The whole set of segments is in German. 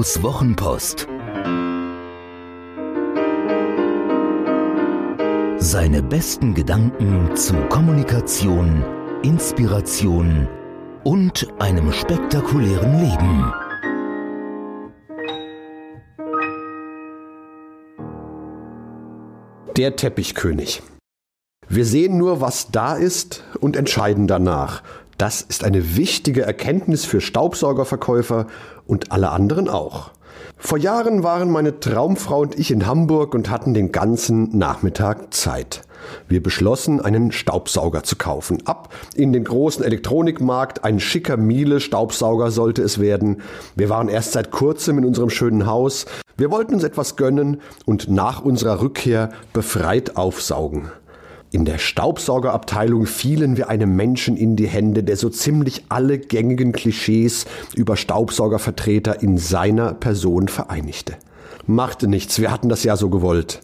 Ottos Wochenpost. Seine besten Gedanken zu Kommunikation, Inspiration und einem spektakulären Leben. Der Teppichkönig. Wir sehen nur, was da ist und entscheiden danach. Das ist eine wichtige Erkenntnis für Staubsaugerverkäufer und alle anderen auch. Vor Jahren waren meine Traumfrau und ich in Hamburg und hatten den ganzen Nachmittag Zeit. Wir beschlossen, einen Staubsauger zu kaufen. Ab in den großen Elektronikmarkt, ein schicker Miele Staubsauger sollte es werden. Wir waren erst seit kurzem in unserem schönen Haus. Wir wollten uns etwas gönnen und nach unserer Rückkehr befreit aufsaugen. In der Staubsaugerabteilung fielen wir einem Menschen in die Hände, der so ziemlich alle gängigen Klischees über Staubsaugervertreter in seiner Person vereinigte. Machte nichts, wir hatten das ja so gewollt.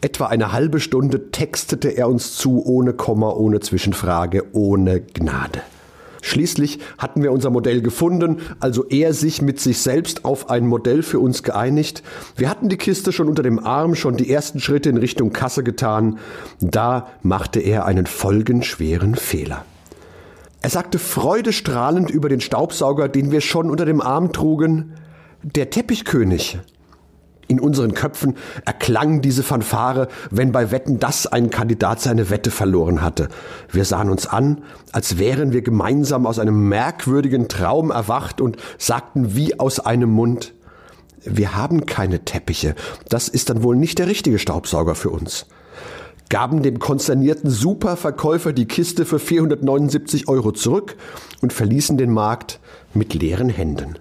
Etwa eine halbe Stunde textete er uns zu, ohne Komma, ohne Zwischenfrage, ohne Gnade. Schließlich hatten wir unser Modell gefunden, also er sich mit sich selbst auf ein Modell für uns geeinigt. Wir hatten die Kiste schon unter dem Arm, schon die ersten Schritte in Richtung Kasse getan. Da machte er einen folgenschweren Fehler. Er sagte freudestrahlend über den Staubsauger, den wir schon unter dem Arm trugen, der Teppichkönig. In unseren Köpfen erklang diese Fanfare, wenn bei Wetten das ein Kandidat seine Wette verloren hatte. Wir sahen uns an, als wären wir gemeinsam aus einem merkwürdigen Traum erwacht und sagten wie aus einem Mund, wir haben keine Teppiche, das ist dann wohl nicht der richtige Staubsauger für uns gaben dem konsternierten Superverkäufer die Kiste für 479 Euro zurück und verließen den Markt mit leeren Händen.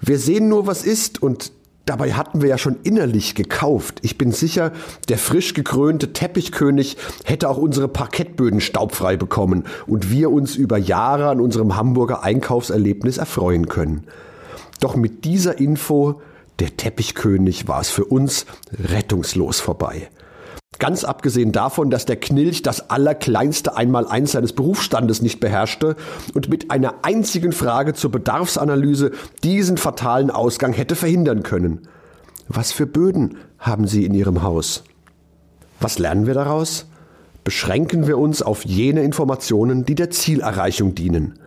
Wir sehen nur, was ist, und Dabei hatten wir ja schon innerlich gekauft. Ich bin sicher, der frisch gekrönte Teppichkönig hätte auch unsere Parkettböden staubfrei bekommen und wir uns über Jahre an unserem Hamburger Einkaufserlebnis erfreuen können. Doch mit dieser Info, der Teppichkönig, war es für uns rettungslos vorbei. Ganz abgesehen davon, dass der Knilch das allerkleinste Einmaleins seines Berufsstandes nicht beherrschte und mit einer einzigen Frage zur Bedarfsanalyse diesen fatalen Ausgang hätte verhindern können. Was für Böden haben Sie in Ihrem Haus? Was lernen wir daraus? Beschränken wir uns auf jene Informationen, die der Zielerreichung dienen.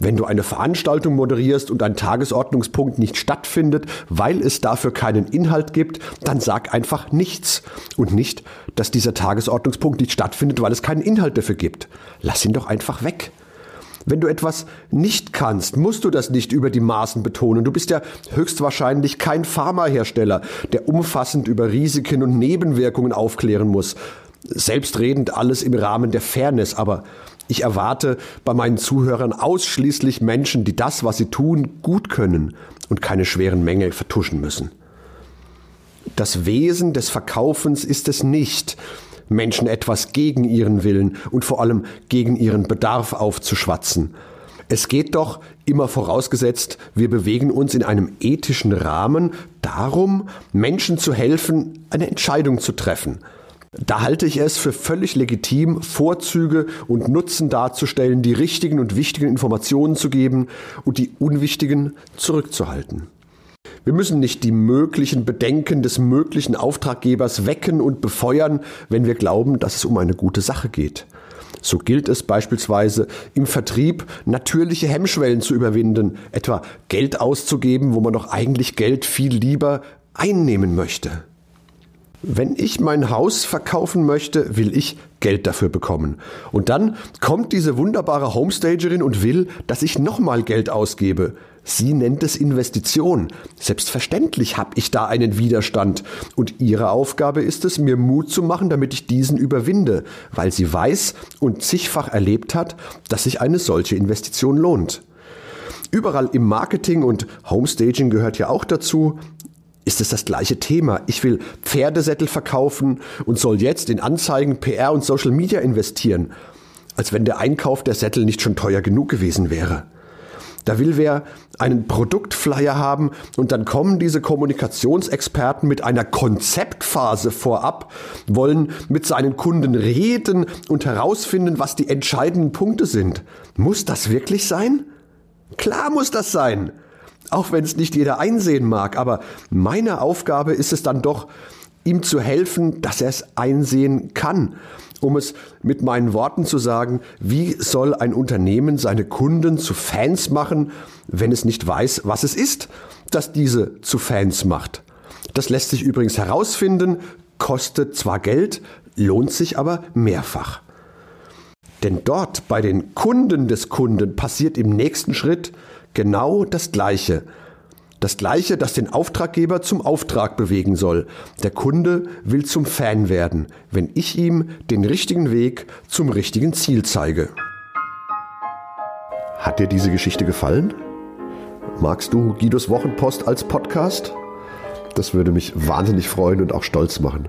Wenn du eine Veranstaltung moderierst und ein Tagesordnungspunkt nicht stattfindet, weil es dafür keinen Inhalt gibt, dann sag einfach nichts. Und nicht, dass dieser Tagesordnungspunkt nicht stattfindet, weil es keinen Inhalt dafür gibt. Lass ihn doch einfach weg. Wenn du etwas nicht kannst, musst du das nicht über die Maßen betonen. Du bist ja höchstwahrscheinlich kein Pharmahersteller, der umfassend über Risiken und Nebenwirkungen aufklären muss. Selbstredend alles im Rahmen der Fairness, aber ich erwarte bei meinen Zuhörern ausschließlich Menschen, die das, was sie tun, gut können und keine schweren Mängel vertuschen müssen. Das Wesen des Verkaufens ist es nicht, Menschen etwas gegen ihren Willen und vor allem gegen ihren Bedarf aufzuschwatzen. Es geht doch, immer vorausgesetzt, wir bewegen uns in einem ethischen Rahmen darum, Menschen zu helfen, eine Entscheidung zu treffen – da halte ich es für völlig legitim, Vorzüge und Nutzen darzustellen, die richtigen und wichtigen Informationen zu geben und die unwichtigen zurückzuhalten. Wir müssen nicht die möglichen Bedenken des möglichen Auftraggebers wecken und befeuern, wenn wir glauben, dass es um eine gute Sache geht. So gilt es beispielsweise im Vertrieb natürliche Hemmschwellen zu überwinden, etwa Geld auszugeben, wo man doch eigentlich Geld viel lieber einnehmen möchte. Wenn ich mein Haus verkaufen möchte, will ich Geld dafür bekommen. Und dann kommt diese wunderbare Homestagerin und will, dass ich nochmal Geld ausgebe. Sie nennt es Investition. Selbstverständlich habe ich da einen Widerstand. Und ihre Aufgabe ist es, mir Mut zu machen, damit ich diesen überwinde, weil sie weiß und zigfach erlebt hat, dass sich eine solche Investition lohnt. Überall im Marketing und Homestaging gehört ja auch dazu, ist es das gleiche Thema. Ich will Pferdesättel verkaufen und soll jetzt in Anzeigen, PR und Social Media investieren, als wenn der Einkauf der Sättel nicht schon teuer genug gewesen wäre. Da will wer einen Produktflyer haben und dann kommen diese Kommunikationsexperten mit einer Konzeptphase vorab, wollen mit seinen Kunden reden und herausfinden, was die entscheidenden Punkte sind. Muss das wirklich sein? Klar muss das sein. Auch wenn es nicht jeder einsehen mag. Aber meine Aufgabe ist es dann doch, ihm zu helfen, dass er es einsehen kann. Um es mit meinen Worten zu sagen, wie soll ein Unternehmen seine Kunden zu Fans machen, wenn es nicht weiß, was es ist, das diese zu Fans macht? Das lässt sich übrigens herausfinden, kostet zwar Geld, lohnt sich aber mehrfach. Denn dort bei den Kunden des Kunden passiert im nächsten Schritt genau das Gleiche. Das Gleiche, das den Auftraggeber zum Auftrag bewegen soll. Der Kunde will zum Fan werden, wenn ich ihm den richtigen Weg zum richtigen Ziel zeige. Hat dir diese Geschichte gefallen? Magst du Guidos Wochenpost als Podcast? Das würde mich wahnsinnig freuen und auch stolz machen.